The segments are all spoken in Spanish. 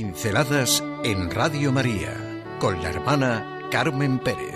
Pinceladas en Radio María con la hermana Carmen Pérez.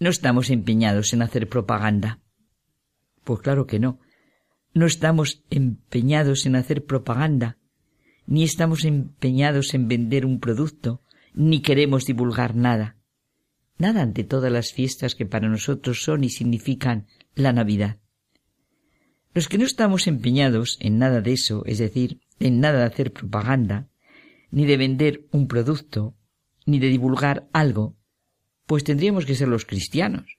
No estamos empeñados en hacer propaganda. Pues claro que no. No estamos empeñados en hacer propaganda, ni estamos empeñados en vender un producto, ni queremos divulgar nada. Nada ante todas las fiestas que para nosotros son y significan la Navidad. Los que no estamos empeñados en nada de eso, es decir, en nada de hacer propaganda, ni de vender un producto, ni de divulgar algo, pues tendríamos que ser los cristianos.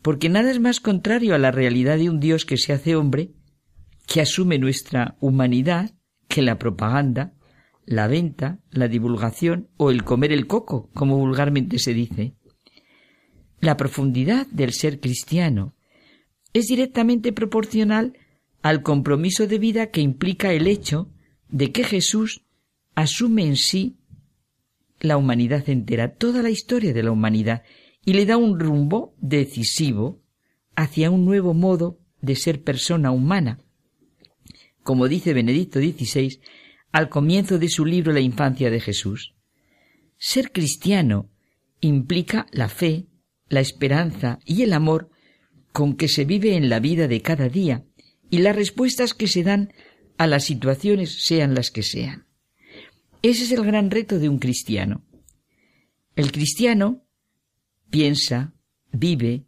Porque nada es más contrario a la realidad de un Dios que se hace hombre, que asume nuestra humanidad que la propaganda, la venta, la divulgación o el comer el coco, como vulgarmente se dice. La profundidad del ser cristiano es directamente proporcional al compromiso de vida que implica el hecho de que Jesús asume en sí la humanidad entera, toda la historia de la humanidad, y le da un rumbo decisivo hacia un nuevo modo de ser persona humana, como dice Benedicto XVI al comienzo de su libro La infancia de Jesús. Ser cristiano implica la fe, la esperanza y el amor con que se vive en la vida de cada día y las respuestas que se dan a las situaciones sean las que sean. Ese es el gran reto de un cristiano. El cristiano piensa, vive,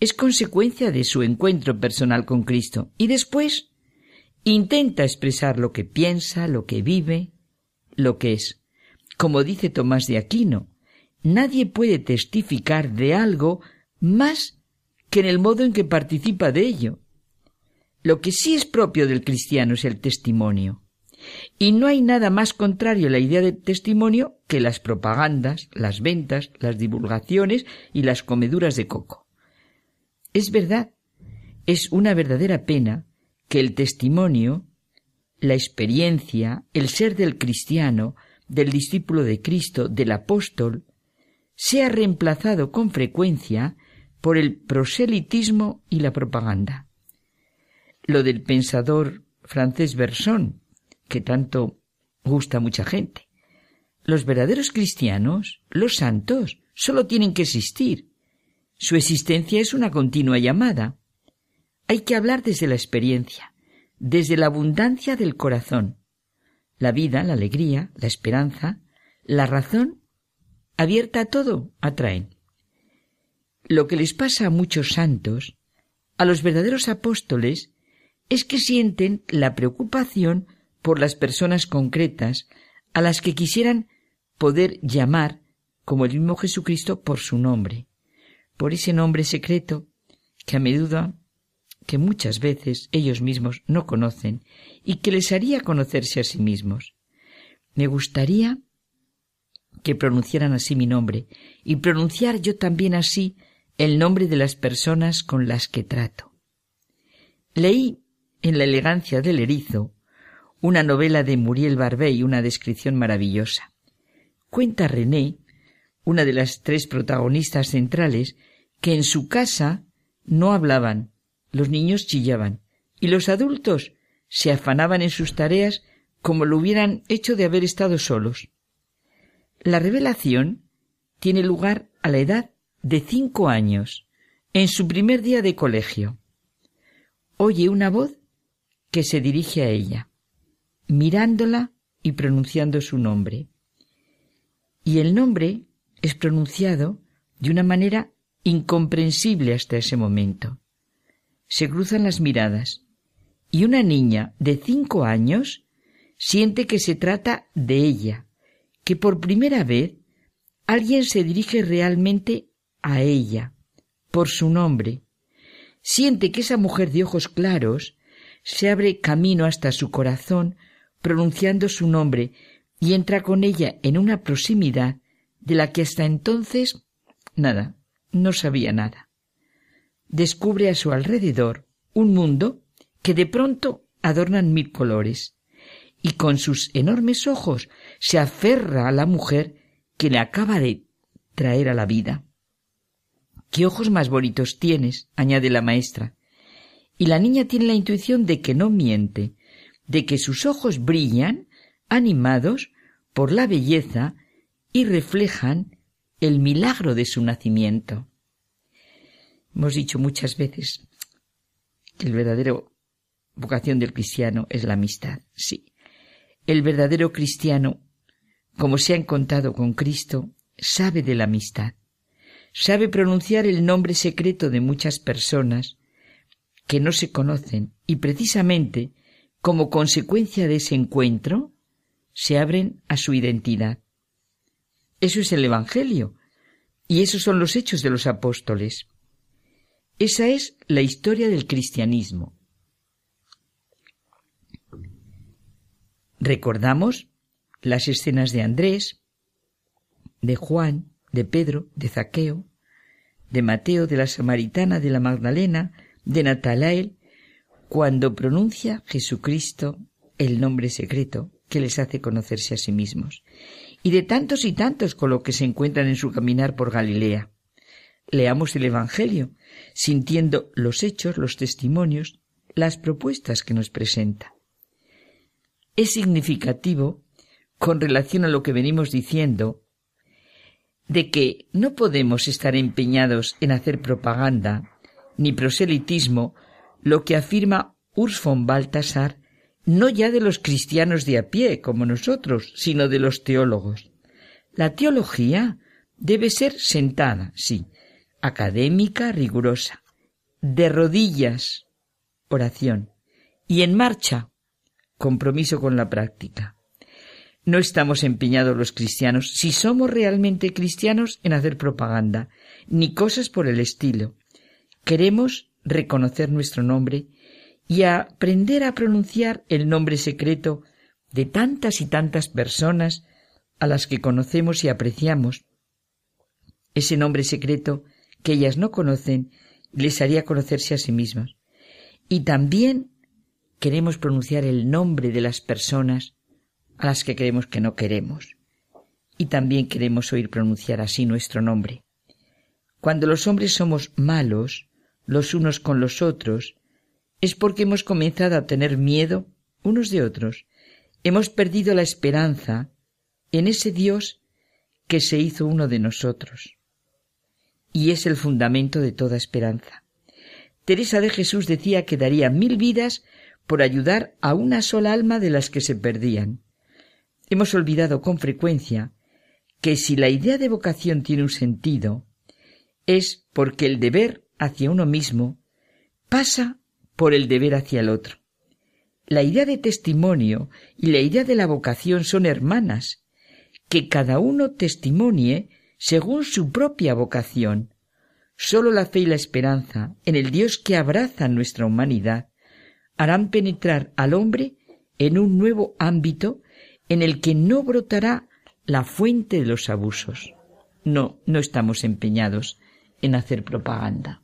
es consecuencia de su encuentro personal con Cristo y después Intenta expresar lo que piensa, lo que vive, lo que es. Como dice Tomás de Aquino, nadie puede testificar de algo más que en el modo en que participa de ello. Lo que sí es propio del cristiano es el testimonio. Y no hay nada más contrario a la idea de testimonio que las propagandas, las ventas, las divulgaciones y las comeduras de coco. Es verdad, es una verdadera pena que el testimonio, la experiencia, el ser del cristiano, del discípulo de Cristo, del apóstol, sea reemplazado con frecuencia por el proselitismo y la propaganda. Lo del pensador francés Berson, que tanto gusta a mucha gente. Los verdaderos cristianos, los santos, solo tienen que existir. Su existencia es una continua llamada. Hay que hablar desde la experiencia, desde la abundancia del corazón. La vida, la alegría, la esperanza, la razón, abierta a todo, atraen. Lo que les pasa a muchos santos, a los verdaderos apóstoles, es que sienten la preocupación por las personas concretas a las que quisieran poder llamar, como el mismo Jesucristo, por su nombre, por ese nombre secreto que a menudo que muchas veces ellos mismos no conocen y que les haría conocerse a sí mismos. Me gustaría que pronunciaran así mi nombre y pronunciar yo también así el nombre de las personas con las que trato. Leí en La elegancia del erizo una novela de Muriel Barbey, una descripción maravillosa. Cuenta René, una de las tres protagonistas centrales, que en su casa no hablaban, los niños chillaban y los adultos se afanaban en sus tareas como lo hubieran hecho de haber estado solos. La revelación tiene lugar a la edad de cinco años, en su primer día de colegio. Oye una voz que se dirige a ella, mirándola y pronunciando su nombre. Y el nombre es pronunciado de una manera incomprensible hasta ese momento se cruzan las miradas y una niña de cinco años siente que se trata de ella, que por primera vez alguien se dirige realmente a ella, por su nombre. Siente que esa mujer de ojos claros se abre camino hasta su corazón pronunciando su nombre y entra con ella en una proximidad de la que hasta entonces nada, no sabía nada descubre a su alrededor un mundo que de pronto adornan mil colores y con sus enormes ojos se aferra a la mujer que le acaba de traer a la vida. ¿Qué ojos más bonitos tienes? añade la maestra. Y la niña tiene la intuición de que no miente, de que sus ojos brillan, animados por la belleza y reflejan el milagro de su nacimiento. Hemos dicho muchas veces que el verdadero vocación del cristiano es la amistad, sí. El verdadero cristiano, como se ha encontrado con Cristo, sabe de la amistad, sabe pronunciar el nombre secreto de muchas personas que no se conocen y precisamente como consecuencia de ese encuentro se abren a su identidad. Eso es el Evangelio y esos son los hechos de los apóstoles. Esa es la historia del cristianismo. Recordamos las escenas de Andrés, de Juan, de Pedro, de Zaqueo, de Mateo, de la Samaritana, de la Magdalena, de Natalael, cuando pronuncia Jesucristo el nombre secreto que les hace conocerse a sí mismos, y de tantos y tantos con lo que se encuentran en su caminar por Galilea. Leamos el Evangelio, sintiendo los hechos, los testimonios, las propuestas que nos presenta. Es significativo, con relación a lo que venimos diciendo, de que no podemos estar empeñados en hacer propaganda ni proselitismo, lo que afirma Urs von Balthasar, no ya de los cristianos de a pie, como nosotros, sino de los teólogos. La teología debe ser sentada, sí, académica, rigurosa, de rodillas, oración, y en marcha, compromiso con la práctica. No estamos empeñados los cristianos, si somos realmente cristianos, en hacer propaganda, ni cosas por el estilo. Queremos reconocer nuestro nombre y aprender a pronunciar el nombre secreto de tantas y tantas personas a las que conocemos y apreciamos. Ese nombre secreto que ellas no conocen les haría conocerse a sí mismas. Y también queremos pronunciar el nombre de las personas a las que creemos que no queremos. Y también queremos oír pronunciar así nuestro nombre. Cuando los hombres somos malos, los unos con los otros, es porque hemos comenzado a tener miedo unos de otros. Hemos perdido la esperanza en ese Dios que se hizo uno de nosotros. Y es el fundamento de toda esperanza. Teresa de Jesús decía que daría mil vidas por ayudar a una sola alma de las que se perdían. Hemos olvidado con frecuencia que si la idea de vocación tiene un sentido, es porque el deber hacia uno mismo pasa por el deber hacia el otro. La idea de testimonio y la idea de la vocación son hermanas, que cada uno testimonie según su propia vocación. Sólo la fe y la esperanza en el Dios que abraza nuestra humanidad harán penetrar al hombre en un nuevo ámbito en el que no brotará la fuente de los abusos. No, no estamos empeñados en hacer propaganda.